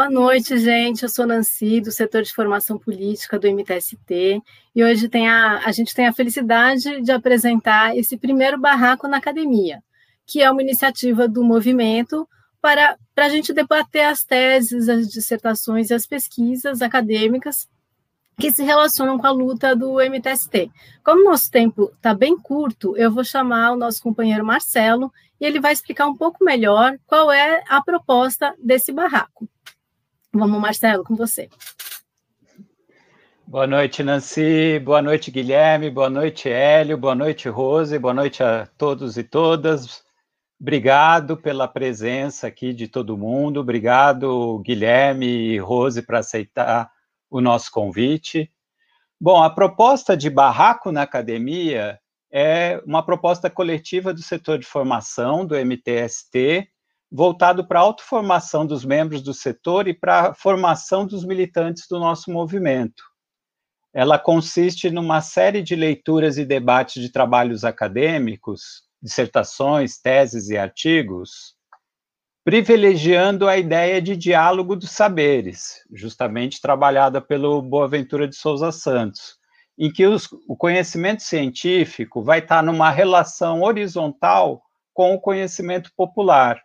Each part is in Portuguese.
Boa noite, gente. Eu sou Nancy, do setor de formação política do MTST, e hoje tem a, a gente tem a felicidade de apresentar esse primeiro barraco na academia, que é uma iniciativa do movimento para, para a gente debater as teses, as dissertações e as pesquisas acadêmicas que se relacionam com a luta do MTST. Como nosso tempo está bem curto, eu vou chamar o nosso companheiro Marcelo e ele vai explicar um pouco melhor qual é a proposta desse barraco. Vamos, Marcelo, com você. Boa noite, Nancy. Boa noite, Guilherme. Boa noite, Hélio. Boa noite, Rose. Boa noite a todos e todas. Obrigado pela presença aqui de todo mundo. Obrigado, Guilherme e Rose, para aceitar o nosso convite. Bom, a proposta de barraco na academia é uma proposta coletiva do setor de formação do MTST voltado para a autoformação dos membros do setor e para a formação dos militantes do nosso movimento. Ela consiste numa série de leituras e debates de trabalhos acadêmicos, dissertações, teses e artigos, privilegiando a ideia de diálogo dos saberes, justamente trabalhada pelo Boaventura de Souza Santos, em que os, o conhecimento científico vai estar numa relação horizontal com o conhecimento popular,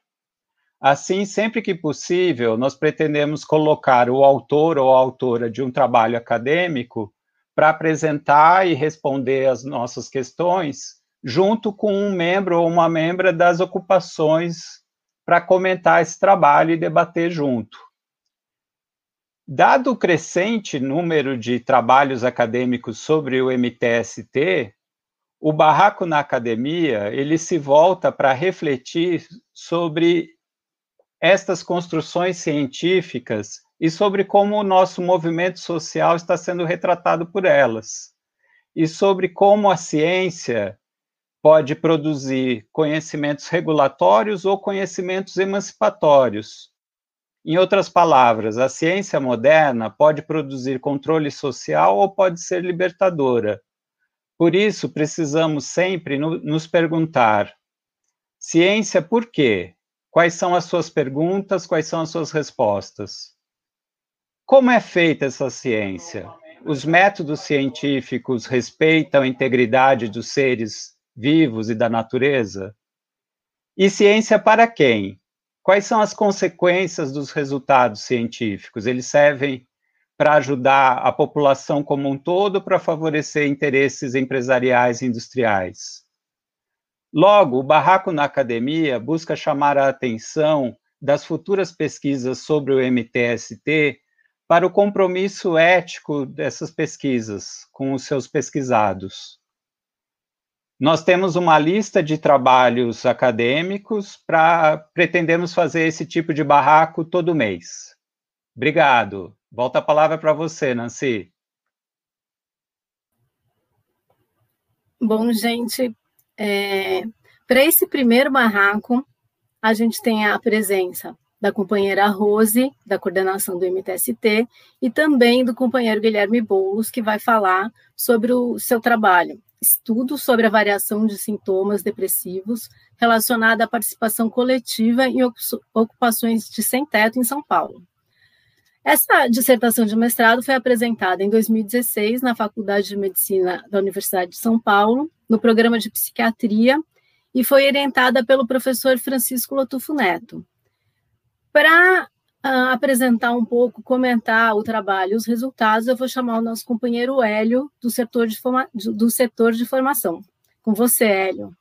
Assim, sempre que possível, nós pretendemos colocar o autor ou autora de um trabalho acadêmico para apresentar e responder as nossas questões, junto com um membro ou uma membra das ocupações para comentar esse trabalho e debater junto. Dado o crescente número de trabalhos acadêmicos sobre o MTST, o Barraco na Academia, ele se volta para refletir sobre estas construções científicas e sobre como o nosso movimento social está sendo retratado por elas, e sobre como a ciência pode produzir conhecimentos regulatórios ou conhecimentos emancipatórios. Em outras palavras, a ciência moderna pode produzir controle social ou pode ser libertadora. Por isso, precisamos sempre no, nos perguntar: ciência por quê? Quais são as suas perguntas? Quais são as suas respostas? Como é feita essa ciência? Os métodos científicos respeitam a integridade dos seres vivos e da natureza? E ciência para quem? Quais são as consequências dos resultados científicos? Eles servem para ajudar a população como um todo, para favorecer interesses empresariais e industriais? Logo, o Barraco na Academia busca chamar a atenção das futuras pesquisas sobre o MTST para o compromisso ético dessas pesquisas com os seus pesquisados. Nós temos uma lista de trabalhos acadêmicos para pretendemos fazer esse tipo de barraco todo mês. Obrigado. Volta a palavra para você, Nancy. Bom, gente, é, Para esse primeiro barraco, a gente tem a presença da companheira Rose, da coordenação do MTST, e também do companheiro Guilherme Boulos, que vai falar sobre o seu trabalho, estudo sobre a variação de sintomas depressivos relacionada à participação coletiva em ocupações de sem-teto em São Paulo. Essa dissertação de mestrado foi apresentada em 2016 na Faculdade de Medicina da Universidade de São Paulo, no programa de psiquiatria, e foi orientada pelo professor Francisco Lotufo Neto. Para uh, apresentar um pouco, comentar o trabalho, os resultados, eu vou chamar o nosso companheiro Hélio, do setor de, forma, do setor de formação. Com você, Hélio.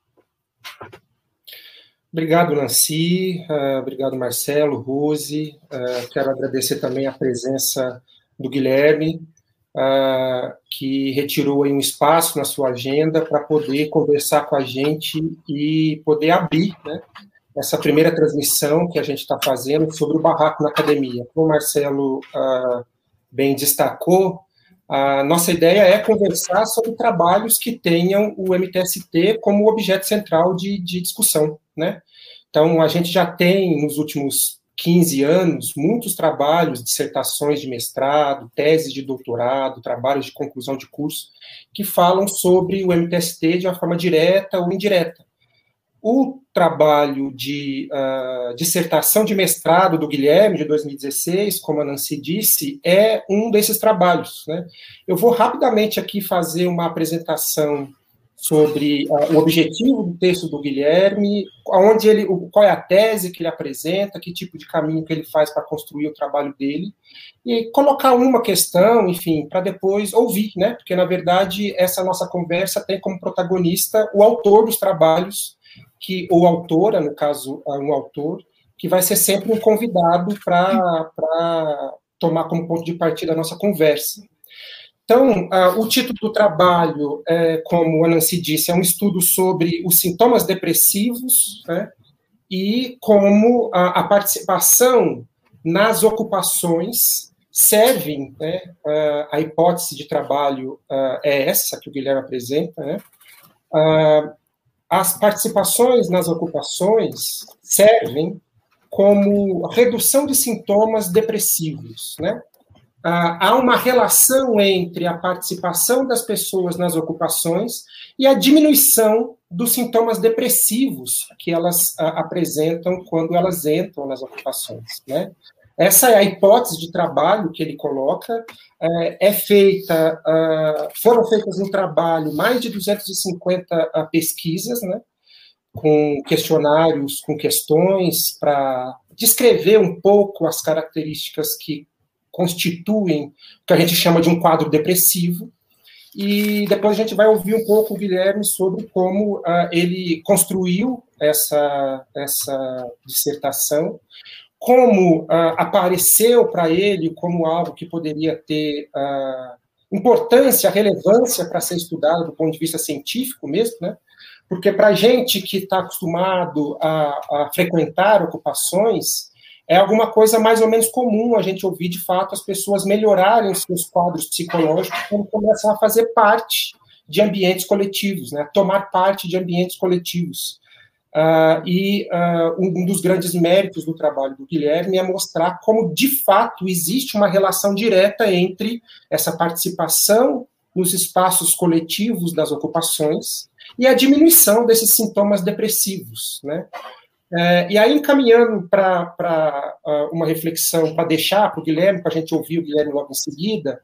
Obrigado, Nancy. Uh, obrigado, Marcelo, Rose. Uh, quero agradecer também a presença do Guilherme, uh, que retirou um espaço na sua agenda para poder conversar com a gente e poder abrir né, essa primeira transmissão que a gente está fazendo sobre o barraco na academia. Como o Marcelo bem destacou, a nossa ideia é conversar sobre trabalhos que tenham o MTST como objeto central de, de discussão, né? Então, a gente já tem, nos últimos 15 anos, muitos trabalhos, dissertações de mestrado, teses de doutorado, trabalhos de conclusão de curso, que falam sobre o MTST de uma forma direta ou indireta. O trabalho de uh, dissertação de mestrado do Guilherme, de 2016, como a Nancy disse, é um desses trabalhos. Né? Eu vou rapidamente aqui fazer uma apresentação sobre uh, o objetivo do texto do Guilherme, onde ele, qual é a tese que ele apresenta, que tipo de caminho que ele faz para construir o trabalho dele, e colocar uma questão, enfim, para depois ouvir, né? Porque na verdade essa nossa conversa tem como protagonista o autor dos trabalhos, que ou autora, no caso, um autor, que vai ser sempre um convidado para tomar como ponto de partida a nossa conversa. Então, uh, o título do trabalho, é, como a Nancy disse, é um estudo sobre os sintomas depressivos né, e como a, a, participação nas ocupações servem, né, uh, a hipótese de trabalho uh, é essa que o Guilherme apresenta, né, as participações nas ocupações servem como redução de sintomas depressivos, né? Ah, há uma relação entre a participação das pessoas nas ocupações e a diminuição dos sintomas depressivos que elas ah, apresentam quando elas entram nas ocupações. Né? Essa é a hipótese de trabalho que ele coloca. É, é feita, ah, foram feitas no trabalho mais de 250 pesquisas, né? com questionários, com questões para descrever um pouco as características que constituem o que a gente chama de um quadro depressivo. E depois a gente vai ouvir um pouco o Guilherme sobre como uh, ele construiu essa, essa dissertação, como uh, apareceu para ele como algo que poderia ter uh, importância, relevância para ser estudado do ponto de vista científico mesmo, né? Porque para gente que está acostumado a, a frequentar ocupações, é alguma coisa mais ou menos comum a gente ouvir de fato as pessoas melhorarem os seus quadros psicológicos quando começam a fazer parte de ambientes coletivos, né? tomar parte de ambientes coletivos. Uh, e uh, um dos grandes méritos do trabalho do Guilherme é mostrar como, de fato, existe uma relação direta entre essa participação nos espaços coletivos das ocupações e a diminuição desses sintomas depressivos. Né? É, e aí, encaminhando para uh, uma reflexão, para deixar para o Guilherme, para a gente ouvir o Guilherme logo em seguida,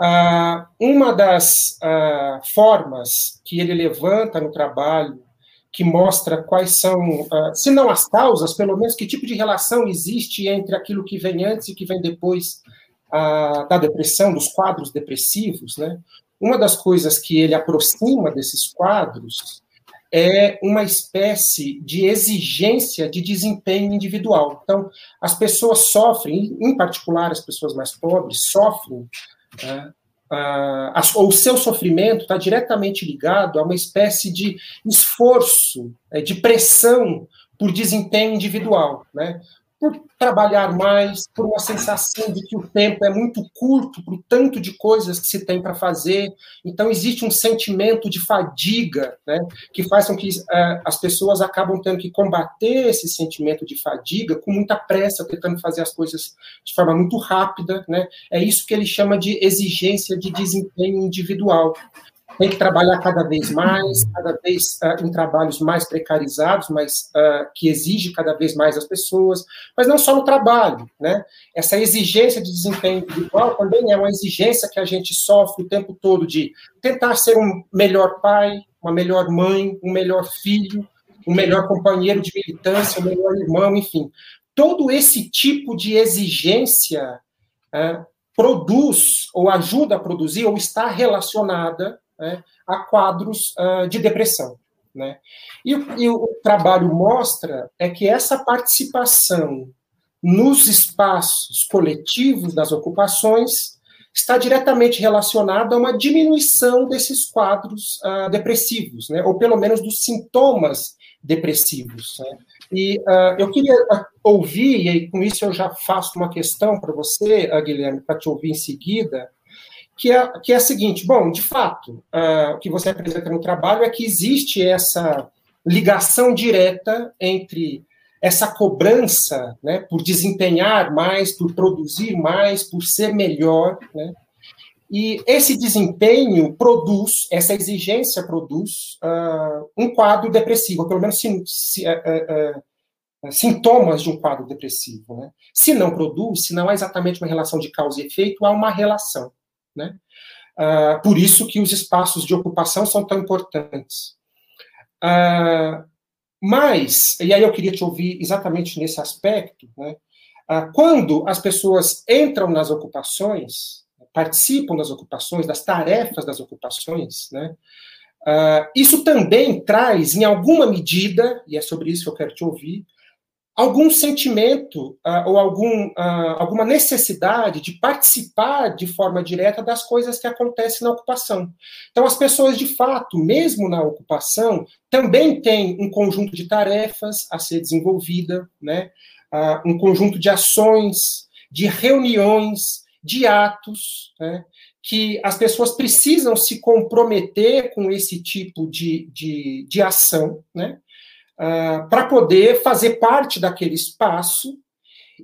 uh, uma das uh, formas que ele levanta no trabalho, que mostra quais são, se não as causas, pelo menos que tipo de relação existe entre aquilo que vem antes e que vem depois da depressão, dos quadros depressivos, né? Uma das coisas que ele aproxima desses quadros é uma espécie de exigência de desempenho individual. Então, as pessoas sofrem, em particular as pessoas mais pobres, sofrem, né, uh, o seu sofrimento está diretamente ligado a uma espécie de esforço, é, de pressão por desempenho individual. Né? Por trabalhar mais, por uma sensação de que o tempo é muito curto, por tanto de coisas que se tem para fazer. Então, existe um sentimento de fadiga, né, que faz com que uh, as pessoas acabam tendo que combater esse sentimento de fadiga com muita pressa, tentando fazer as coisas de forma muito rápida. Né. É isso que ele chama de exigência de desempenho individual tem que trabalhar cada vez mais, cada vez uh, em trabalhos mais precarizados, mas uh, que exige cada vez mais as pessoas, mas não só no trabalho, né? Essa exigência de desempenho individual também é uma exigência que a gente sofre o tempo todo de tentar ser um melhor pai, uma melhor mãe, um melhor filho, um melhor companheiro de militância, um melhor irmão, enfim. Todo esse tipo de exigência uh, produz ou ajuda a produzir ou está relacionada né, a quadros uh, de depressão. Né? E, e, o trabalho mostra é que essa participação nos espaços coletivos das ocupações está diretamente relacionada a uma diminuição desses quadros uh, depressivos, né? ou pelo menos dos sintomas depressivos. Né? E uh, eu queria ouvir, e com isso eu já faço uma questão para você, Guilherme, para te ouvir em seguida, que é, que é a seguinte: bom, de fato, uh, o que você apresenta no trabalho é que existe essa ligação direta entre essa cobrança né, por desempenhar mais, por produzir mais, por ser melhor, né, E esse desempenho produz, essa exigência produz uh, um quadro depressivo, ou pelo menos uh, uh, sintomas de um quadro depressivo. Né? Se não produz, se não há exatamente uma relação de causa e efeito, há uma relação. Né? por isso que os espaços de ocupação são tão importantes. mas, e aí eu queria te ouvir exatamente nesse aspecto, né? quando as pessoas entram nas ocupações, participam das ocupações, das tarefas das ocupações, né? Isso também traz, em alguma medida, e é sobre isso que eu quero te ouvir, algum sentimento uh, ou algum, uh, alguma necessidade de participar de forma direta das coisas que acontecem na ocupação. Então, as pessoas, de fato, mesmo na ocupação, também têm um conjunto de tarefas a ser desenvolvida, né? um conjunto de ações, de reuniões, de atos, né, que as pessoas precisam se comprometer com esse tipo de, de, de ação, né, uh, para poder fazer parte daquele espaço.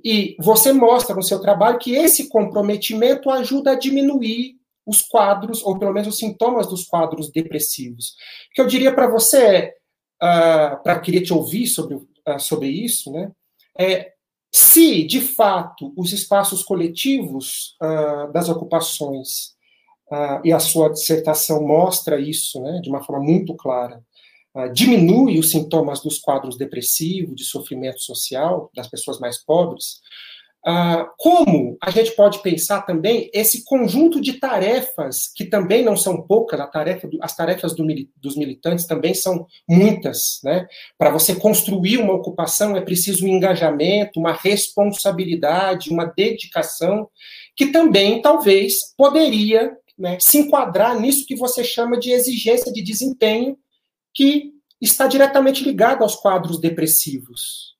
E você mostra no seu trabalho que esse comprometimento ajuda a diminuir os quadros, ou pelo menos os sintomas dos quadros depressivos. O que eu diria para você é, uh, para querer te ouvir sobre, uh, sobre isso, né, é se, de fato, os espaços coletivos uh, das ocupações, uh, e a sua dissertação mostra isso né, de uma forma muito clara, diminui os sintomas dos quadros depressivos, de sofrimento social das pessoas mais pobres, Uh, como a gente pode pensar também esse conjunto de tarefas, que também não são poucas, tarefa do, as tarefas do, dos militantes também são muitas. Né? Para você construir uma ocupação é preciso um engajamento, uma responsabilidade, uma dedicação, que também talvez poderia né, se enquadrar nisso que você chama de exigência de desempenho, que está diretamente ligado aos quadros depressivos.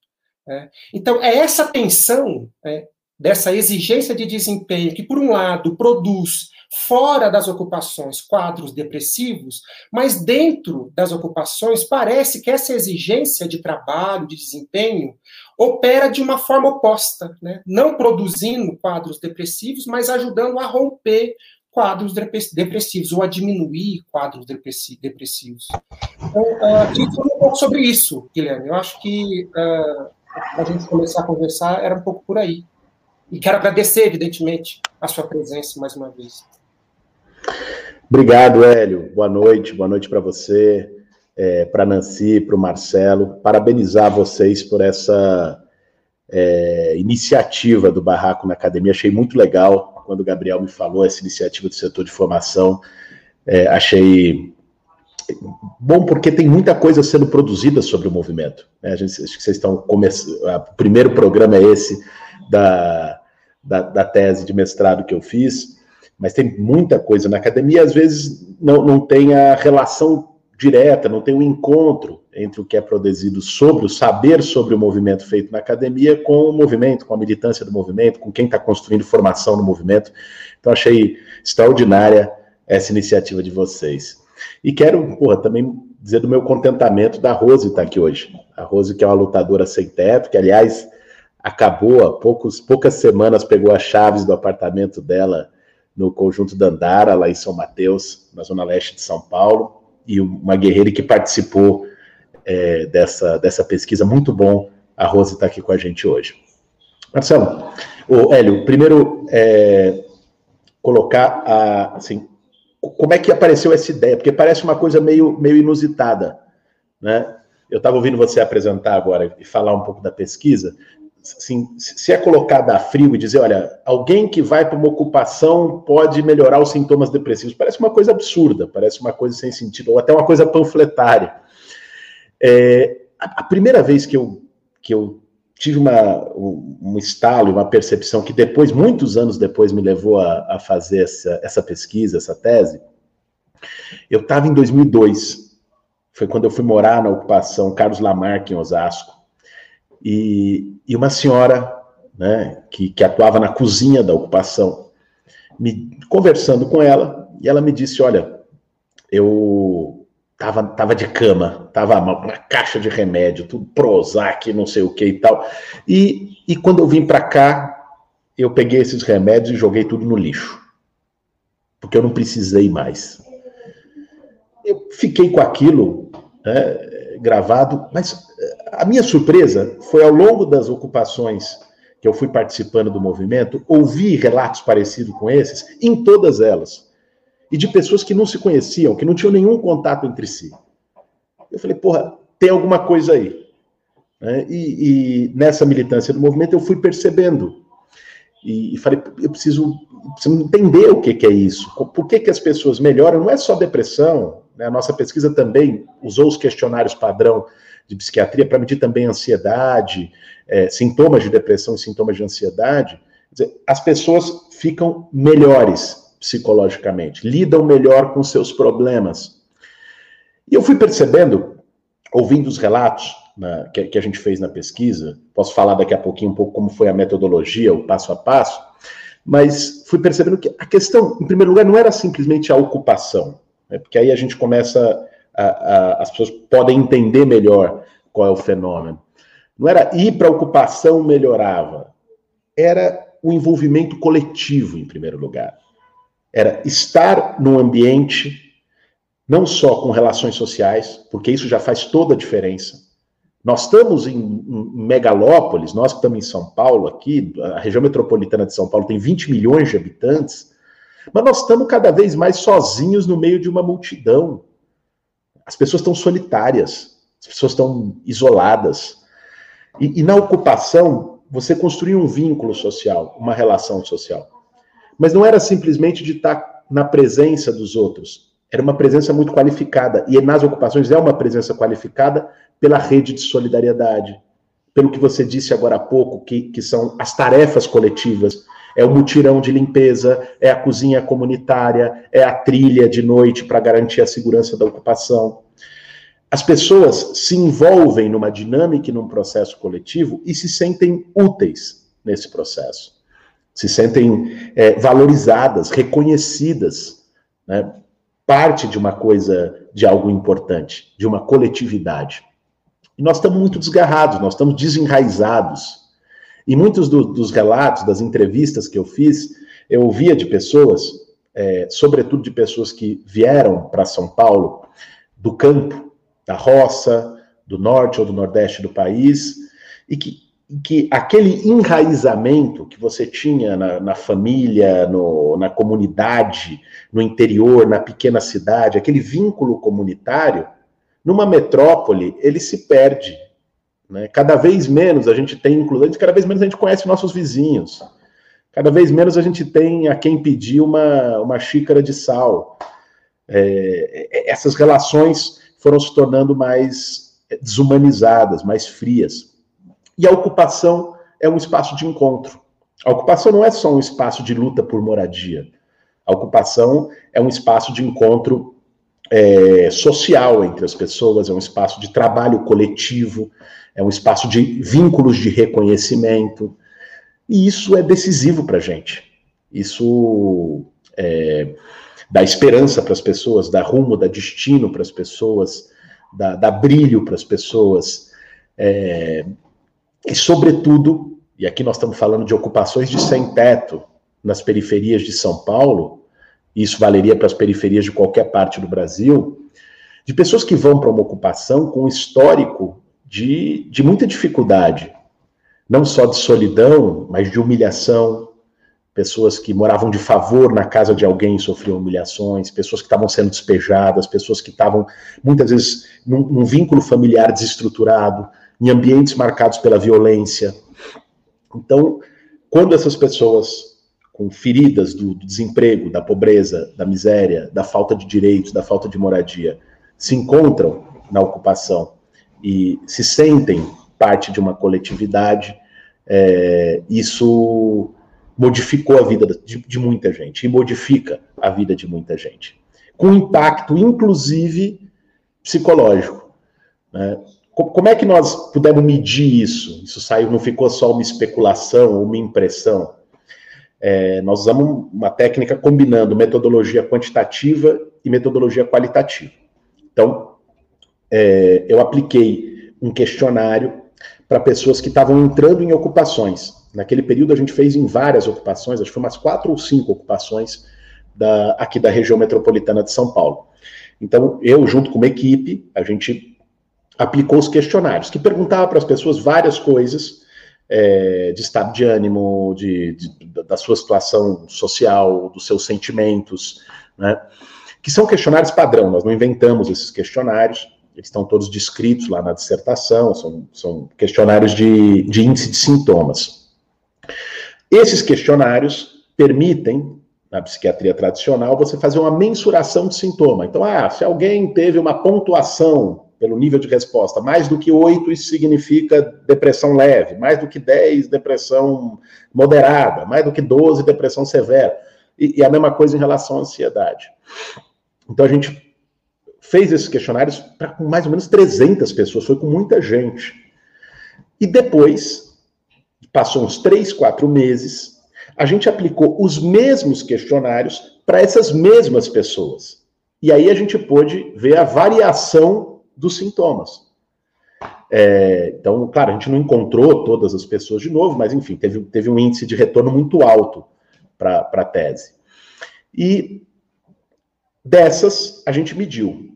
É. Então, é essa tensão é, dessa exigência de desempenho que, por um lado, produz fora das ocupações quadros depressivos, mas dentro das ocupações parece que essa exigência de trabalho, de desempenho, opera de uma forma oposta, né? não produzindo quadros depressivos, mas ajudando a romper quadros depressivos, ou a diminuir quadros depressivos. Então, uh, um pouco sobre isso, Guilherme. Eu acho que uh, a gente começar a conversar era um pouco por aí. E quero agradecer, evidentemente, a sua presença mais uma vez. Obrigado, Hélio. Boa noite, boa noite para você, é, para Nancy, para o Marcelo. Parabenizar vocês por essa é, iniciativa do Barraco na Academia. Achei muito legal quando o Gabriel me falou essa iniciativa do setor de formação. É, achei bom porque tem muita coisa sendo produzida sobre o movimento. Né? A gente, acho que vocês estão começando. O primeiro programa é esse da, da, da, tese de mestrado que eu fiz, mas tem muita coisa na academia. Às vezes não, não tem a relação direta, não tem um encontro entre o que é produzido sobre o saber sobre o movimento feito na academia com o movimento, com a militância do movimento, com quem está construindo formação no movimento. Então achei extraordinária essa iniciativa de vocês. E quero, porra, também dizer do meu contentamento da Rose estar tá aqui hoje. A Rose, que é uma lutadora sem teto, que, aliás, acabou há poucos, poucas semanas, pegou as chaves do apartamento dela no conjunto da Andara, lá em São Mateus, na zona leste de São Paulo, e uma guerreira que participou é, dessa, dessa pesquisa. Muito bom a Rose estar tá aqui com a gente hoje. Marcelo, o Hélio, primeiro é, colocar a, assim, como é que apareceu essa ideia? Porque parece uma coisa meio, meio inusitada, né? Eu estava ouvindo você apresentar agora e falar um pouco da pesquisa. Assim, se é colocada a frio e dizer, olha, alguém que vai para uma ocupação pode melhorar os sintomas depressivos, parece uma coisa absurda, parece uma coisa sem sentido, ou até uma coisa panfletária. É, a, primeira vez que eu, que eu tive uma, um, um estalo, uma percepção que depois, muitos anos depois, me levou a, a fazer essa, essa pesquisa, essa tese. Eu estava em 2002, foi quando eu fui morar na ocupação Carlos Lamarck, em Osasco, e, e uma senhora né, que, que atuava na cozinha da ocupação, me conversando com ela, e ela me disse: Olha, eu Tava, tava de cama, tava uma, caixa de remédio, tudo Prozac, não sei o que e tal. E, e quando eu vim para cá, eu peguei esses remédios e joguei tudo no lixo. porque eu não precisei mais. Eu fiquei com aquilo né, gravado, mas a minha surpresa foi ao longo das ocupações que eu fui participando do movimento, ouvir relatos parecidos com esses em todas elas. E de pessoas que não se conheciam, que não tinham nenhum contato entre si. Eu falei, porra, tem alguma coisa aí. Né? E, e, nessa militância do movimento eu fui percebendo. E, e falei, eu preciso, preciso, entender o que, que é isso. Por que, que as pessoas melhoram? Não é só depressão. Né? A nossa pesquisa também usou os questionários padrão de psiquiatria para medir também ansiedade, é, sintomas de depressão e sintomas de ansiedade. Dizer, as pessoas ficam melhores psicologicamente, lidam melhor com seus problemas. E eu fui percebendo, ouvindo os relatos na, que, que, a gente fez na pesquisa, posso falar daqui a pouquinho um pouco como foi a metodologia, o passo a passo, mas fui percebendo que a questão, em primeiro lugar, não era simplesmente a ocupação, né, porque aí a gente começa as pessoas podem entender melhor qual é o fenômeno. Não era ir para a ocupação melhorava, era o envolvimento coletivo, em primeiro lugar. Era estar num ambiente, não só com relações sociais, porque isso já faz toda a diferença. Nós estamos em, em megalópolis, nós que estamos em São Paulo aqui, a região metropolitana de São Paulo tem 20 milhões de habitantes, mas nós estamos cada vez mais sozinhos no meio de uma multidão. As pessoas estão solitárias, as pessoas estão isoladas. E, e na ocupação, você construía um vínculo social, uma relação social. Mas não era simplesmente de estar na presença dos outros. Era uma presença muito qualificada. E nas ocupações é uma presença qualificada pela rede de solidariedade, pelo que você disse agora há pouco, que, que são as tarefas coletivas é o mutirão de limpeza, é a cozinha comunitária, é a trilha de noite para garantir a segurança da ocupação. As pessoas se envolvem numa dinâmica e num processo coletivo e se sentem úteis nesse processo, se sentem é, valorizadas, reconhecidas, né? parte de uma coisa, de algo importante, de uma coletividade. E nós estamos muito desgarrados, nós estamos desenraizados e muitos do, dos relatos, das entrevistas que eu fiz, eu ouvia de pessoas, é, sobretudo de pessoas que vieram para São Paulo do campo, da roça, do norte ou do nordeste do país, e que, que aquele enraizamento que você tinha na, na família, no, na comunidade, no interior, na pequena cidade, aquele vínculo comunitário, numa metrópole, ele se perde né? Cada vez menos a gente tem inclusão, cada vez menos a gente conhece nossos vizinhos. Cada vez menos a gente tem a quem pedir uma, uma xícara de sal. É, é essas relações foram se tornando mais desumanizadas, mais frias. E a ocupação é um espaço de encontro. A ocupação não é só um espaço de luta por moradia. A ocupação é um espaço de encontro é, social entre as pessoas, é um espaço de trabalho coletivo, é um espaço de vínculos de reconhecimento, e isso é decisivo para a gente. Isso é, dá esperança para as pessoas, dá rumo, dá destino para as pessoas, dá, dá brilho para as pessoas, é, e, sobretudo, e aqui nós estamos falando de ocupações de sem-teto nas periferias de São Paulo, isso valeria para as periferias de qualquer parte do Brasil, de pessoas que vão para uma ocupação com histórico de, de muita dificuldade, não só de solidão, mas de humilhação, pessoas que moravam de favor na casa de alguém sofriam humilhações, pessoas que estavam sendo despejadas, pessoas que estavam muitas vezes num, num, vínculo familiar desestruturado, em ambientes marcados pela violência. Então, quando essas pessoas com feridas do, do desemprego, da pobreza, da miséria, da falta de direitos, da falta de moradia, se encontram na ocupação e se sentem parte de uma coletividade, é, isso modificou a vida de, de, muita gente e modifica a vida de muita gente, com impacto, inclusive, psicológico. Né? Como é que nós pudemos medir isso? Isso saiu, não ficou só uma especulação uma impressão. É, nós usamos uma técnica combinando metodologia quantitativa e metodologia qualitativa. Então, é, eu apliquei um questionário para pessoas que estavam entrando em ocupações. Naquele período a gente fez em várias ocupações, acho que foi umas quatro ou cinco ocupações da, aqui da região metropolitana de São Paulo. Então, eu, junto com uma equipe, a gente aplicou os questionários, que perguntava para as pessoas várias coisas é, de estado de ânimo, de, de, da sua situação social, dos seus sentimentos, né? Que são questionários padrão, nós não inventamos esses questionários, eles estão todos descritos lá na dissertação, são, são questionários de, de índice de sintomas. Esses questionários permitem, na psiquiatria tradicional, você fazer uma mensuração de sintoma. Então, ah, se alguém teve uma pontuação pelo nível de resposta, mais do que 8, isso significa depressão leve, mais do que 10, depressão moderada, mais do que 12, depressão severa. E, e a mesma coisa em relação à ansiedade. Então, a gente fez esses questionários para mais ou menos 300 pessoas, foi com muita gente. E depois, passou uns 3, 4 meses, a gente aplicou os mesmos questionários para essas mesmas pessoas. E aí a gente pôde ver a variação dos sintomas. É, então, claro, a gente não encontrou todas as pessoas de novo, mas enfim, teve, teve um índice de retorno muito alto para a tese. E dessas, a gente mediu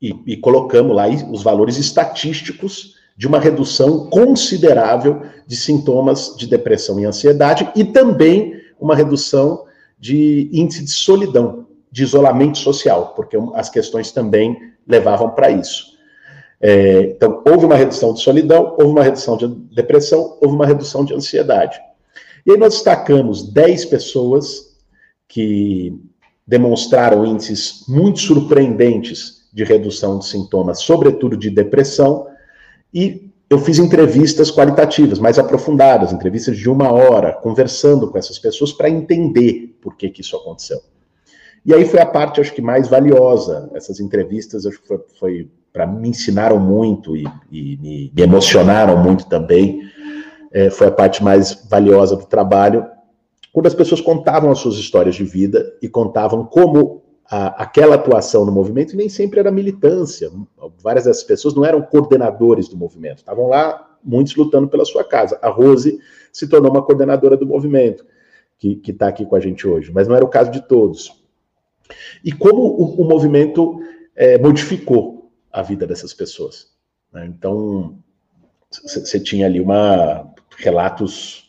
e, e colocamos lá os valores estatísticos de uma redução considerável de sintomas de depressão e ansiedade e também uma redução de índice de solidão, de isolamento social, porque as questões também levavam para isso. É, então, houve uma redução de solidão, houve uma redução de depressão, houve uma redução de ansiedade. E aí nós destacamos 10 pessoas que demonstraram índices muito surpreendentes de redução de sintomas, sobretudo de depressão, e eu fiz entrevistas qualitativas, mais aprofundadas, entrevistas de uma hora, conversando com essas pessoas para entender por que, que isso aconteceu. E aí foi a parte, acho que, mais valiosa. Essas entrevistas, acho que foi, foi para me ensinaram muito e, e me, me, emocionaram muito também. É, foi a parte mais valiosa do trabalho, quando as pessoas contavam as suas histórias de vida e contavam como a, aquela atuação no movimento nem sempre era militância. Várias dessas pessoas não eram coordenadores do movimento, estavam lá, muitos lutando pela sua casa. A Rose se tornou uma coordenadora do movimento, que está aqui com a gente hoje, mas não era o caso de todos. E como o, o movimento é, modificou a vida dessas pessoas. Né? Então, você tinha ali uma relatos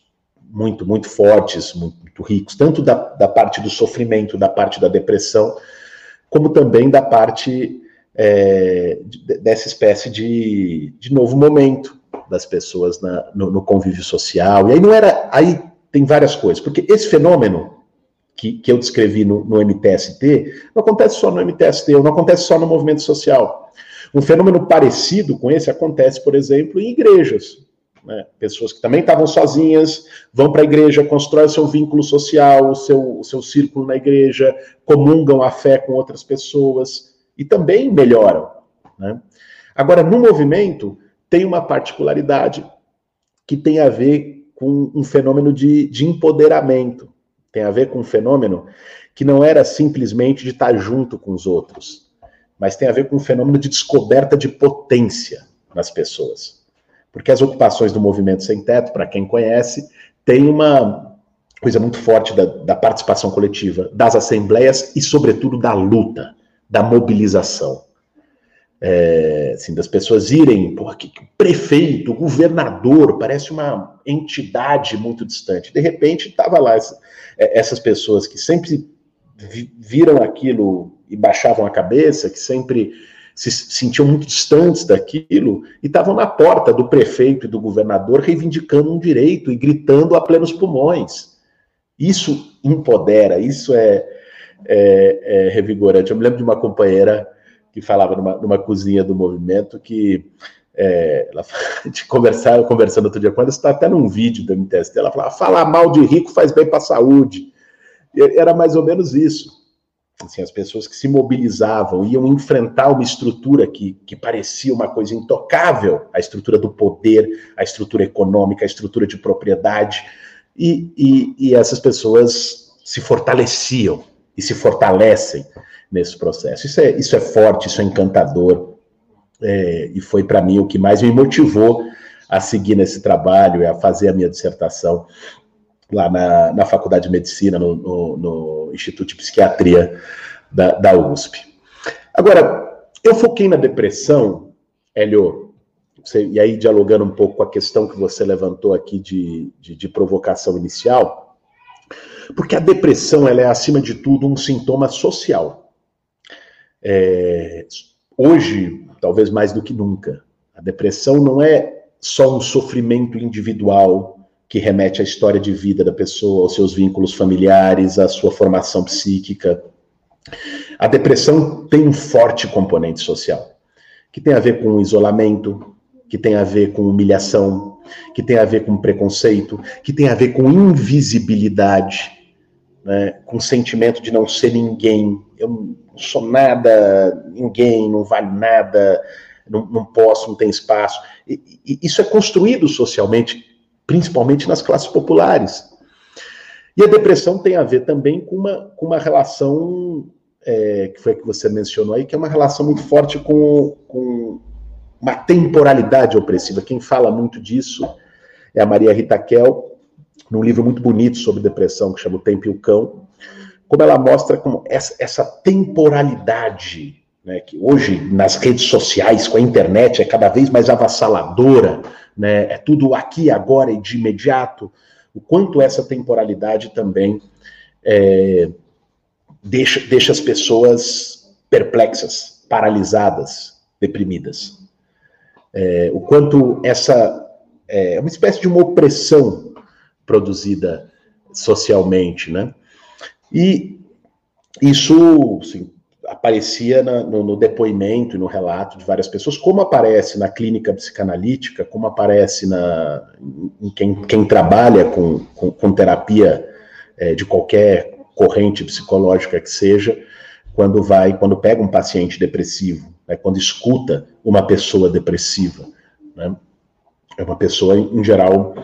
muito, muito fortes, muito ricos, tanto da, da parte do sofrimento, da parte da depressão, como também da parte é, dessa espécie de, de novo momento das pessoas na, no, no, convívio social. E aí não era. Aí tem várias coisas, porque esse fenômeno que, que eu descrevi no, no MTST não acontece só no MTST, não acontece só no movimento social. Um fenômeno parecido com esse acontece, por exemplo, em igrejas. Né? Pessoas que também estavam sozinhas, vão para a igreja, constroem o seu vínculo social, o seu, o seu círculo na igreja, comungam a fé com outras pessoas e também melhoram. Né? Agora, no movimento, tem uma particularidade que tem a ver com um fenômeno de, de empoderamento, tem a ver com um fenômeno que não era simplesmente de estar junto com os outros, mas tem a ver com um fenômeno de descoberta de potência nas pessoas. Porque as ocupações do movimento sem teto, para quem conhece, tem uma coisa muito forte da, da, participação coletiva, das assembleias e, sobretudo, da luta, da mobilização. É, assim, das pessoas irem, porra, que, que prefeito, governador, parece uma entidade muito distante. De repente, estava lá essa, é, essas pessoas que sempre viram aquilo e baixavam a cabeça, que sempre se sentiam muito distantes daquilo e estavam na porta do prefeito e do governador reivindicando um direito e gritando a plenos pulmões. Isso empodera, isso é, é, é revigorante. Eu me lembro de uma companheira que falava numa, numa cozinha do movimento que é, ela de conversar, conversando outro dia com ela, está até num vídeo do MTST, ela falava, falar mal de rico faz bem para a saúde. Era mais ou menos isso. Assim, as pessoas que se mobilizavam, iam enfrentar uma estrutura que, que parecia uma coisa intocável, a estrutura do poder, a estrutura econômica, a estrutura de propriedade, e, e, e essas pessoas se fortaleciam e se fortalecem nesse processo. Isso é, isso é forte, isso é encantador, é, e foi para mim o que mais me motivou a seguir nesse trabalho a fazer a minha dissertação lá na, na Faculdade de Medicina, no, no, no Instituto de Psiquiatria da, da USP. Agora, eu foquei na depressão, Hélio, você, e aí dialogando um pouco com a questão que você levantou aqui de, de, de provocação inicial, porque a depressão ela é, acima de tudo, um sintoma social. É, hoje, talvez mais do que nunca, a depressão não é só um sofrimento individual que remete à história de vida da pessoa, aos seus vínculos familiares, à sua formação psíquica. A depressão tem um forte componente social, que tem a ver com isolamento, que tem a ver com humilhação, que tem a ver com preconceito, que tem a ver com invisibilidade, né, com sentimento de não ser ninguém. Eu não sou nada, ninguém, não vale nada, não, não posso, não tem espaço. E, e isso é construído socialmente principalmente nas classes populares. E a depressão tem a ver também com uma, com uma relação, é, que foi a que você mencionou aí, que é uma relação muito forte com, com uma temporalidade opressiva. Quem fala muito disso é a Maria Rita Kel, num livro muito bonito sobre depressão, que chama O Tempo e o Cão, como ela mostra como essa, essa temporalidade, né, que hoje nas redes sociais, com a internet, é cada vez mais avassaladora, né? É tudo aqui, agora e de imediato. O quanto essa temporalidade também é, deixa, deixa as pessoas perplexas, paralisadas, deprimidas. É, o quanto essa é uma espécie de uma opressão produzida socialmente, né? E isso, assim, aparecia na, no, no, depoimento e no relato de várias pessoas, como aparece na clínica psicanalítica, como aparece na, em quem, quem trabalha com, com, com terapia é, de qualquer corrente psicológica que seja, quando vai, quando pega um paciente depressivo, né, quando escuta uma pessoa depressiva. Né, é uma pessoa, em geral,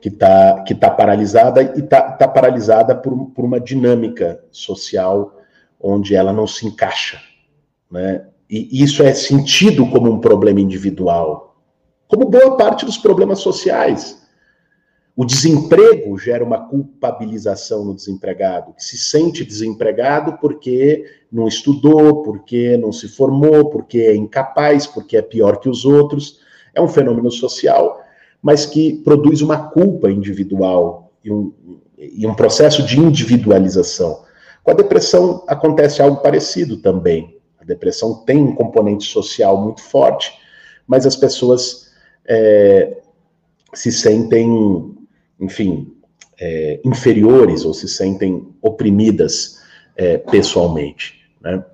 que está que tá paralisada e está tá paralisada por, por uma dinâmica social onde ela não se encaixa. Né? E isso é sentido como um problema individual, como boa parte dos problemas sociais. O desemprego gera uma culpabilização no desempregado, que se sente desempregado porque não estudou, porque não se formou, porque é incapaz, porque é pior que os outros. É um fenômeno social, mas que produz uma culpa individual e um, e um processo de individualização. Com a depressão acontece algo parecido também. A depressão tem um componente social muito forte, mas as pessoas é, se sentem, enfim, é, inferiores ou se sentem oprimidas é, pessoalmente. Né?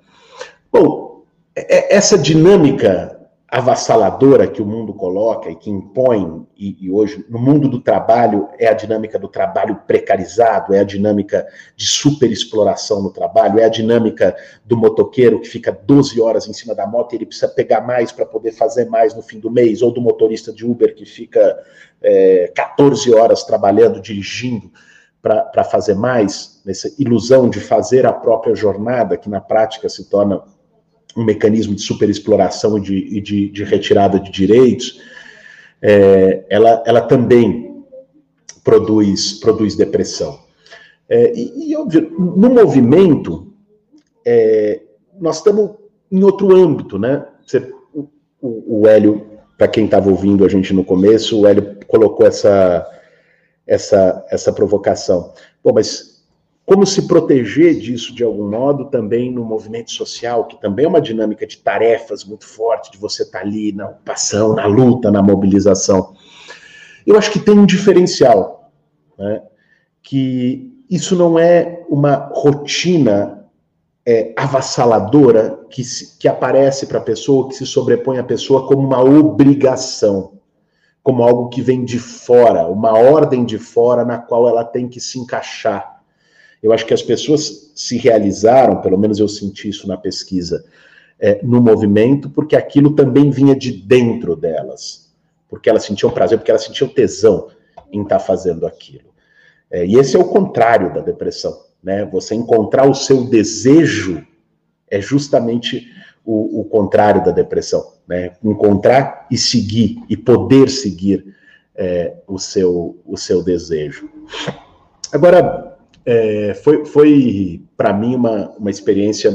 Bom, é, essa dinâmica avassaladora que o mundo coloca e que impõe, e, e, hoje no mundo do trabalho é a dinâmica do trabalho precarizado, é a dinâmica de superexploração no trabalho, é a dinâmica do motoqueiro que fica 12 horas em cima da moto e ele precisa pegar mais para poder fazer mais no fim do mês, ou do motorista de Uber que fica é, 14 horas trabalhando, dirigindo para fazer mais, nessa ilusão de fazer a própria jornada, que na prática se torna um mecanismo de superexploração e de, de, de retirada de direitos, é, ela, ela também produz, produz depressão. É, e, e, óbvio, no movimento, é, nós estamos em outro âmbito, né? Você, o, o Hélio, para quem estava ouvindo a gente no começo, o Hélio colocou essa, essa, essa provocação. Pô, mas como se proteger disso de algum modo também no movimento social, que também é uma dinâmica de tarefas muito forte, de você estar tá ali na ocupação, na luta, na mobilização. Eu acho que tem um diferencial, né? que isso não é uma rotina é, avassaladora que, se, que aparece para a pessoa, que se sobrepõe à pessoa como uma obrigação, como algo que vem de fora, uma ordem de fora na qual ela tem que se encaixar eu acho que as pessoas se realizaram, pelo menos eu senti isso na pesquisa, é, no movimento, porque aquilo também vinha de dentro delas. Porque elas sentiam prazer, porque elas sentiam tesão em estar tá fazendo aquilo. É, e esse é o contrário da depressão. Né? Você encontrar o seu desejo é justamente o, o contrário da depressão. Né? Encontrar e seguir, e poder seguir é, o, seu, o seu desejo. Agora, é, foi, foi para mim uma, uma experiência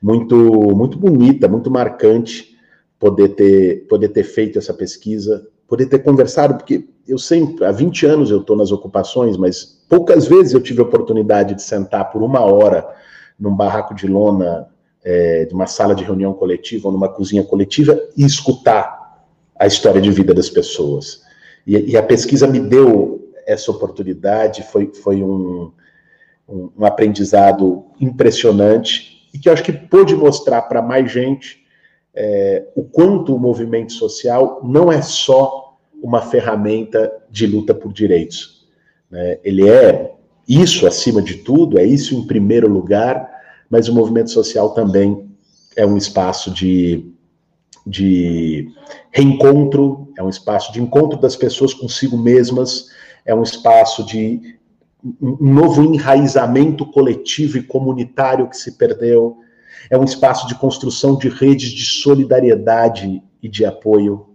muito, muito bonita, muito marcante poder ter, poder ter feito essa pesquisa, poder ter conversado, porque eu sempre, há 20 anos eu estou nas ocupações, mas poucas vezes eu tive a oportunidade de sentar por uma hora num barraco de lona, é, de uma sala de reunião coletiva ou numa cozinha coletiva e escutar a história de vida das pessoas. E, e a pesquisa me deu essa oportunidade, foi, foi um, um, um aprendizado impressionante e que eu acho que pôde mostrar para mais gente é, o quanto o movimento social não é só uma ferramenta de luta por direitos. Né? Ele é isso acima de tudo, é isso em primeiro lugar, mas o movimento social também é um espaço de, de reencontro, é um espaço de encontro das pessoas consigo mesmas, é um espaço de um novo enraizamento coletivo e comunitário que se perdeu, é um espaço de construção de redes de solidariedade e de apoio.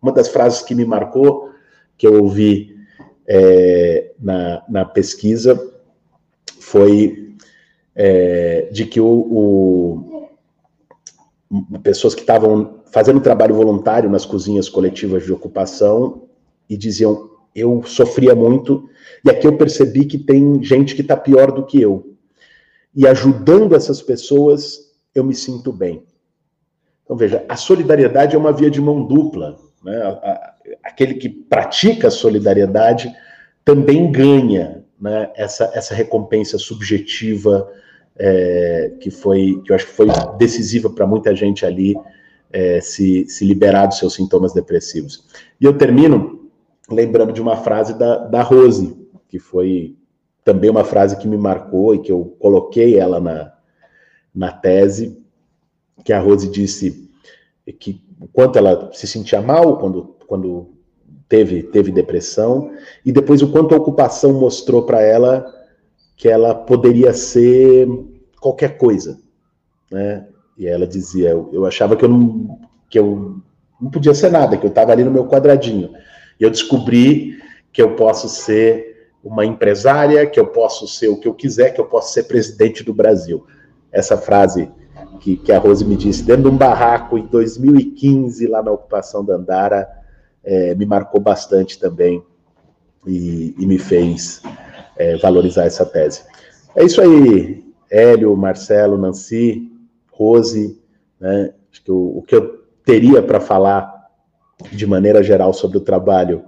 Uma das frases que me marcou, que eu ouvi é, na, na pesquisa, foi é, de que o, o pessoas que estavam fazendo trabalho voluntário nas cozinhas coletivas de ocupação e diziam eu sofria muito e aqui eu percebi que tem gente que está pior do que eu e ajudando essas pessoas, eu me sinto bem. Então, veja, a solidariedade é uma via de mão dupla. Né? Aquele que pratica a solidariedade também ganha né, essa, essa recompensa subjetiva é, que foi que eu acho que foi decisiva para muita gente ali é, se, se liberar dos seus sintomas depressivos. E eu termino lembrando de uma frase da, da Rose, que foi também uma frase que me marcou e que eu coloquei ela na, na tese, que a Rose disse que quanto ela se sentia mal quando, quando teve, teve depressão, e depois o quanto a ocupação mostrou para ela que ela poderia ser qualquer coisa, né? E ela dizia, eu, eu achava que eu não que eu não podia ser nada, que eu estava ali no meu quadradinho. E eu descobri que eu posso ser uma empresária, que eu posso ser o que eu quiser, que eu posso ser presidente do Brasil. Essa frase que, que a Rose me disse dentro de um barraco em 2015, lá na ocupação da Andara, é, me marcou bastante também e, e me fez é, valorizar essa tese. É isso aí, Hélio, Marcelo, Nancy, Rose, né? Acho que o, o que eu teria para falar de maneira geral sobre o trabalho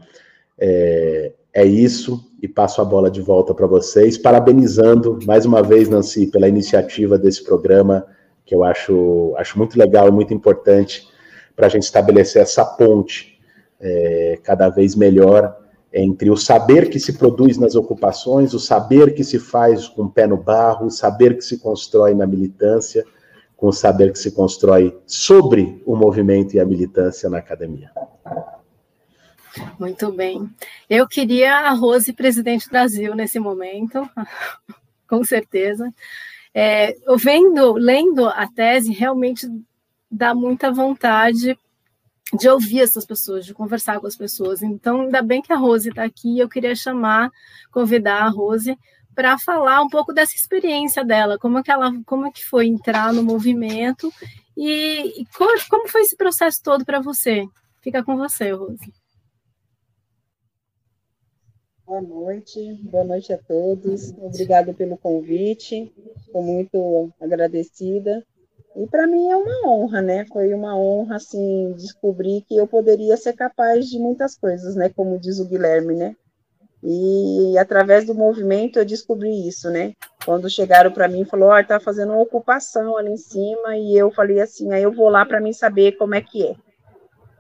é, é isso. E passo a bola de volta para vocês, parabenizando mais uma vez, Nancy, pela iniciativa desse programa, que eu acho, acho muito legal e muito importante para a gente estabelecer essa ponte é, cada vez melhor entre o saber que se produz nas ocupações, o saber que se faz com o pé no barro, o saber que se constrói na militância, com o saber que se constrói sobre o movimento e a militância na academia. Muito bem. Eu queria a Rose presidente do Brasil nesse momento, com certeza. É, eu vendo, lendo a tese, realmente dá muita vontade de ouvir essas pessoas, de conversar com as pessoas. Então, ainda bem que a Rose está aqui. Eu queria chamar, convidar a Rose para falar um pouco dessa experiência dela, como é que ela, como é que foi entrar no movimento e, e como, como foi esse processo todo para você. Fica com você, Rose. Boa noite, boa noite a todos. Obrigada pelo convite, estou muito agradecida. E para mim é uma honra, né? Foi uma honra, assim, descobrir que eu poderia ser capaz de muitas coisas, né? Como diz o Guilherme, né? E através do movimento eu descobri isso, né? Quando chegaram para mim falou, ó, oh, tá fazendo uma ocupação ali em cima, e eu falei assim, aí eu vou lá para mim saber como é que é.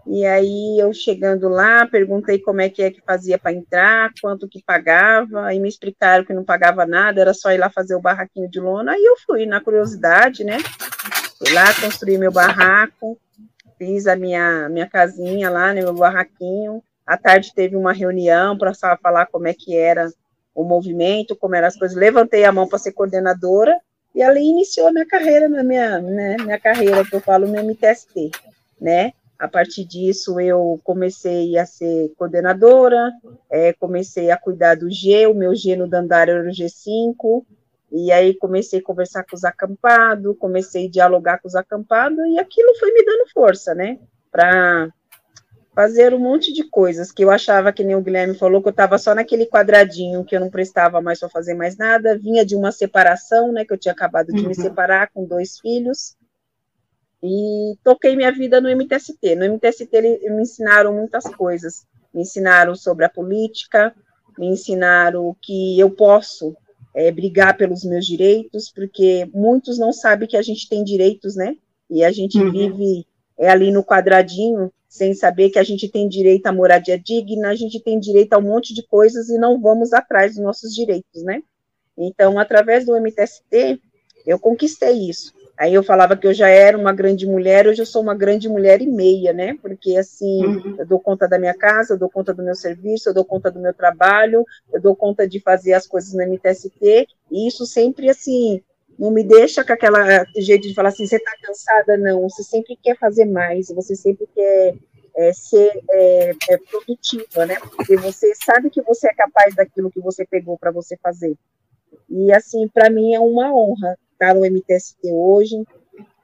E aí eu chegando lá, perguntei como é que é que fazia para entrar, quanto que pagava, aí me explicaram que não pagava nada, era só ir lá fazer o barraquinho de lona, aí eu fui na curiosidade, né? Fui lá, construí meu barraco, fiz a minha, minha casinha lá, né, meu barraquinho. À tarde teve uma reunião para falar como é que era o movimento, como eram as coisas. Levantei a mão para ser coordenadora e ali iniciou a minha carreira, na minha, né, minha carreira, que eu falo no MTST, né? A partir disso, eu comecei a ser coordenadora, é, comecei a cuidar do G, o meu G no Dandara era o G5, e aí comecei a conversar com os acampados, comecei a dialogar com os acampados, e aquilo foi me dando força, né? Para fazer um monte de coisas que eu achava que nem o Guilherme falou que eu estava só naquele quadradinho que eu não prestava mais para fazer mais nada vinha de uma separação né que eu tinha acabado de uhum. me separar com dois filhos e toquei minha vida no MTST. No MTST eles me ensinaram muitas coisas. Me ensinaram sobre a política, me ensinaram que eu posso é, brigar pelos meus direitos, porque muitos não sabem que a gente tem direitos, né? E a gente uhum. vive é, ali no quadradinho, sem saber que a gente tem direito à moradia digna, a gente tem direito a um monte de coisas e não vamos atrás dos nossos direitos, né? Então, através do MTST, eu conquistei isso. Aí eu falava que eu já era uma grande mulher, hoje eu sou uma grande mulher e meia, né? Porque assim, uhum. eu dou conta da minha casa, eu dou conta do meu serviço, eu dou conta do meu trabalho, eu dou conta de fazer as coisas no MTST, e isso sempre assim, não me deixa com aquela jeito de falar assim, você está cansada, não, você sempre quer fazer mais, você sempre quer é, ser é, é, produtiva, né? Porque você sabe que você é capaz daquilo que você pegou para você fazer. E assim, para mim é uma honra estar no MTST hoje,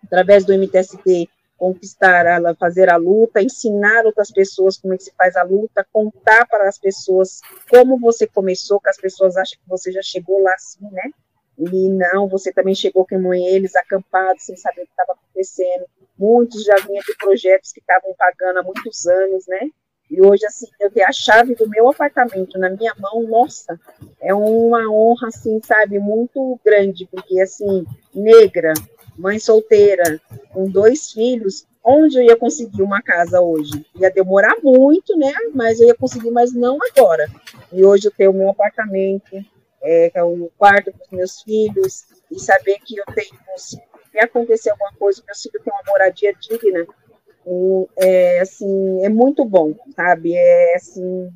através do MTST conquistar, a, fazer a luta, ensinar outras pessoas como é que se faz a luta, contar para as pessoas como você começou, que as pessoas acham que você já chegou lá assim, né? E não, você também chegou como eles, acampados, sem saber o que estava acontecendo. Muitos já vinham de projetos que estavam pagando há muitos anos, né? E hoje, assim, eu ter a chave do meu apartamento na minha mão, nossa, é uma honra, assim, sabe, muito grande, porque, assim, negra, mãe solteira, com dois filhos, onde eu ia conseguir uma casa hoje? Ia demorar muito, né? Mas eu ia conseguir, mas não agora. E hoje eu tenho o meu apartamento, é, o quarto dos meus filhos, e saber que eu tenho, se acontecer alguma coisa, meu filho tem uma moradia digna, é, assim, é muito bom, sabe? É assim,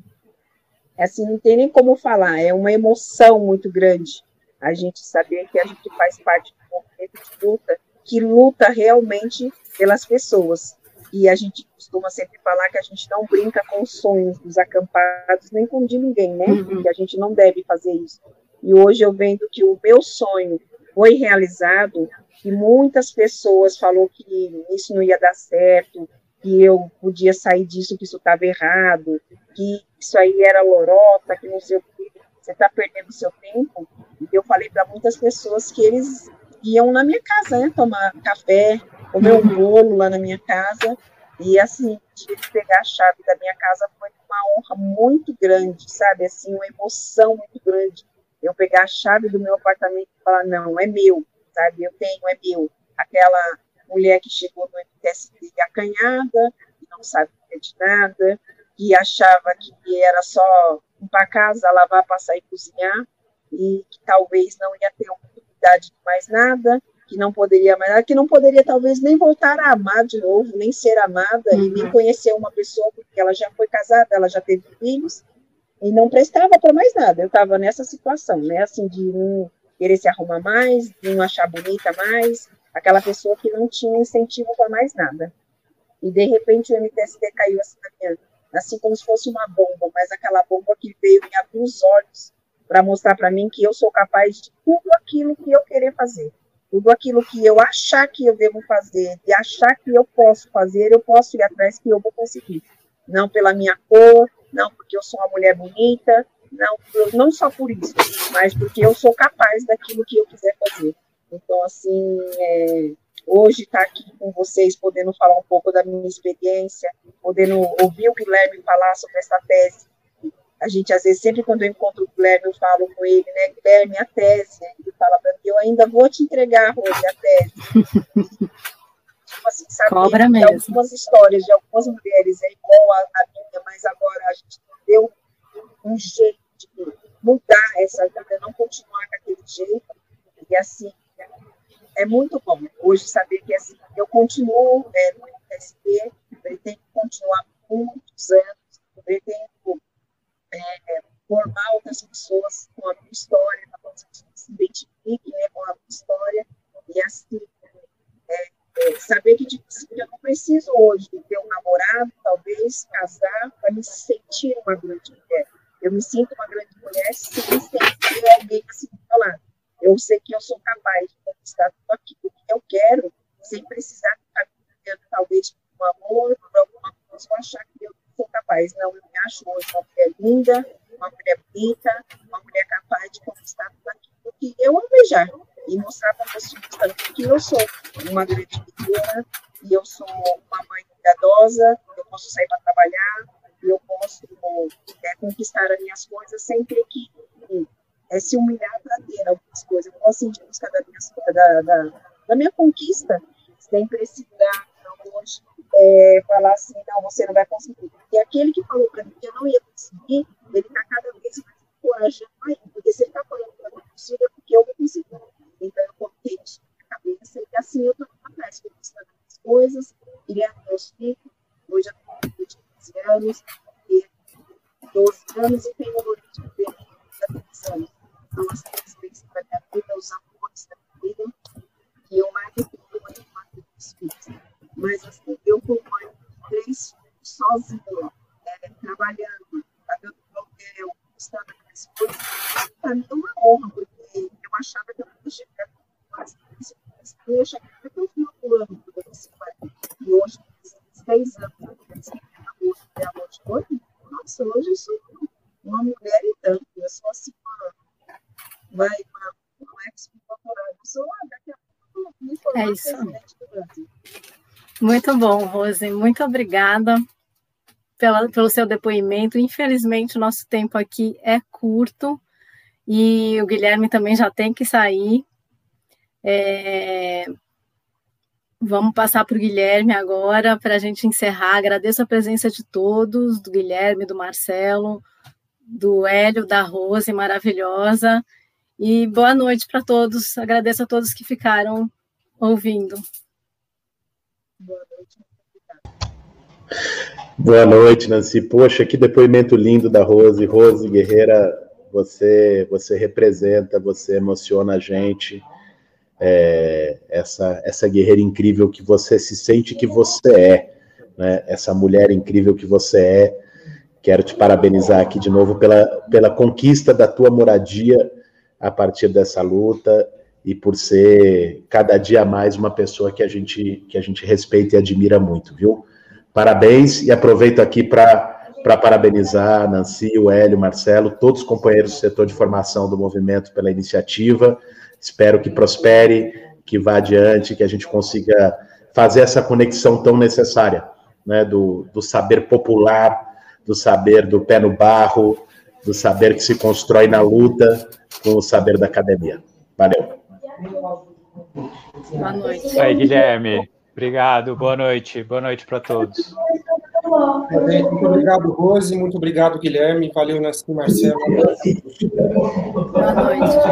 é assim, não tem nem como falar, é uma emoção muito grande a gente saber que a gente faz parte de um movimento de luta que luta realmente pelas pessoas. E a gente costuma sempre falar que a gente não brinca com os sonhos dos acampados, nem com de ninguém, né? Uhum. Que a gente não deve fazer isso. E hoje eu vendo que o meu sonho foi realizado, que muitas pessoas falou que isso não ia dar certo, que eu podia sair disso, que isso estava errado, que isso aí era lorota, que não sei o que, você está perdendo seu tempo. E eu falei para muitas pessoas que eles iam na minha casa, né, tomar café, comer um bolo lá na minha casa, e assim, de pegar a chave da minha casa foi uma honra muito grande, sabe, assim, uma emoção muito grande. Eu pegar a chave do meu apartamento e falar, não, é meu, sabe? Eu tenho, é meu. Aquela mulher que chegou no MTST acanhada, que não sabia de nada, que achava que era só ir para casa, lavar, passar e cozinhar, e que talvez não ia ter oportunidade de mais nada, que não poderia mais que não poderia talvez nem voltar a amar de novo, nem ser amada, uhum. e nem uhum. conhecer uma pessoa, porque ela já foi casada, ela já teve filhos, e não prestava para mais nada. Eu estava nessa situação, né, assim, de não querer se arrumar mais, de não achar bonita mais, aquela pessoa que não tinha incentivo para mais nada. E de repente o MTST caiu assim na minha, assim como se fosse uma bomba, mas aquela bomba que veio me abrir os olhos para mostrar para mim que eu sou capaz de tudo aquilo que eu querer fazer, tudo aquilo que eu achar que eu devo fazer, e achar que eu posso fazer, eu posso ir atrás que eu vou conseguir. Não pela minha cor, não porque eu sou uma mulher bonita, não, não só por isso, mas porque eu sou capaz daquilo que eu quiser fazer. Então, assim, é, hoje estar tá aqui com vocês, podendo falar um pouco da minha experiência, podendo ouvir o Guilherme falar sobre essa tese. A gente, às vezes, sempre quando eu encontro o Guilherme, eu falo com ele, né, Guilherme, a tese. Fala para mim, eu ainda vou te entregar, Rose, a tese. tipo assim, sabe, Cobra mesmo. algumas histórias de algumas mulheres é igual a, a minha, mas agora a gente deu um jeito de mudar essa vida, não continuar com aquele jeito. E assim, é muito bom hoje saber que assim, eu continuo é, no MSP, pretendo continuar muitos anos, pretendo é, formar outras pessoas com a minha história, para que as pessoas se identifiquem né, com a história, e assim, é, é, saber que tipo, assim, eu não preciso hoje ter um namorado me sentir uma grande mulher. Eu me sinto uma grande mulher sem ter alguém assim do meu lado. Eu sei que eu sou capaz de conquistar tudo aquilo que eu quero, sem precisar vivendo, talvez, por um amor, por alguma coisa, ou achar que eu sou capaz. Não, eu me acho hoje uma mulher linda, uma mulher bonita, uma mulher capaz de conquistar tudo aquilo que eu almejar e mostrar para meus filhos também que eu sou uma grande guerreira e eu sou uma mãe cuidadosa, eu posso sair para trabalhar, eu posso é, conquistar as minhas coisas sem ter que é, se humilhar para ter algumas coisas. Eu posso sentir busca da minha, da, da, da minha conquista sem precisar hoje é, falar assim, não, você não vai conseguir. E aquele que falou para mim que eu não ia conseguir, ele está cada vez mais encorajando aí, porque se ele está falando para mim possível, é porque eu vou conseguir. Então, eu coloquei isso na cabeça e assim eu estou atrás, conquistando as coisas, criando meus filhos. Hoje eu tenho 15 anos, e 12 anos e tenho um diferente há 10 anos. Então, as vezes da minha vida, os amores da vida, que eu mais do que eu amo os filhos. Mas, assim, eu como mãe três filhos, sozinha, é, trabalhando, pagando hotel, conquistando as minhas coisas, para mim é uma honra, porque eu achava que eu não ia chegar mas eu ia chegar até o final do ano, e hoje, seis anos, eu tenho amor de hoje, nossa, hoje eu sou uma mulher e tanto, eu sou assim, uma, uma, uma, uma ex-doutorada, eu sou uma, daqui a pouco, me é isso. Muito bom, Rose, muito obrigada pela, pelo seu depoimento. Infelizmente, o nosso tempo aqui é curto, e o Guilherme também já tem que sair. É... Vamos passar para o Guilherme agora para a gente encerrar. Agradeço a presença de todos, do Guilherme, do Marcelo, do Hélio, da Rose, maravilhosa. E boa noite para todos. Agradeço a todos que ficaram ouvindo. Boa noite. Boa noite, Nancy. Poxa, que depoimento lindo da Rose. Rose Guerreira você, você representa, você emociona a gente. É, essa, essa guerreira incrível que você se sente que você é, né? essa mulher incrível que você é. Quero te parabenizar aqui de novo pela, pela conquista da tua moradia a partir dessa luta e por ser cada dia mais uma pessoa que a gente, que a gente respeita e admira muito, viu? Parabéns e aproveito aqui para para parabenizar Nancy, o Hélio, o Marcelo, todos os companheiros do setor de formação do movimento pela iniciativa. Espero que prospere, que vá adiante, que a gente consiga fazer essa conexão tão necessária, né, do, do saber popular, do saber do pé no barro, do saber que se constrói na luta com o saber da academia. Valeu. Boa noite. Aí, Guilherme. Obrigado. Boa noite. Boa noite para todos. Muito obrigado, Rose. Muito obrigado, Guilherme. Valeu, Nassim Marcelo. Boa noite.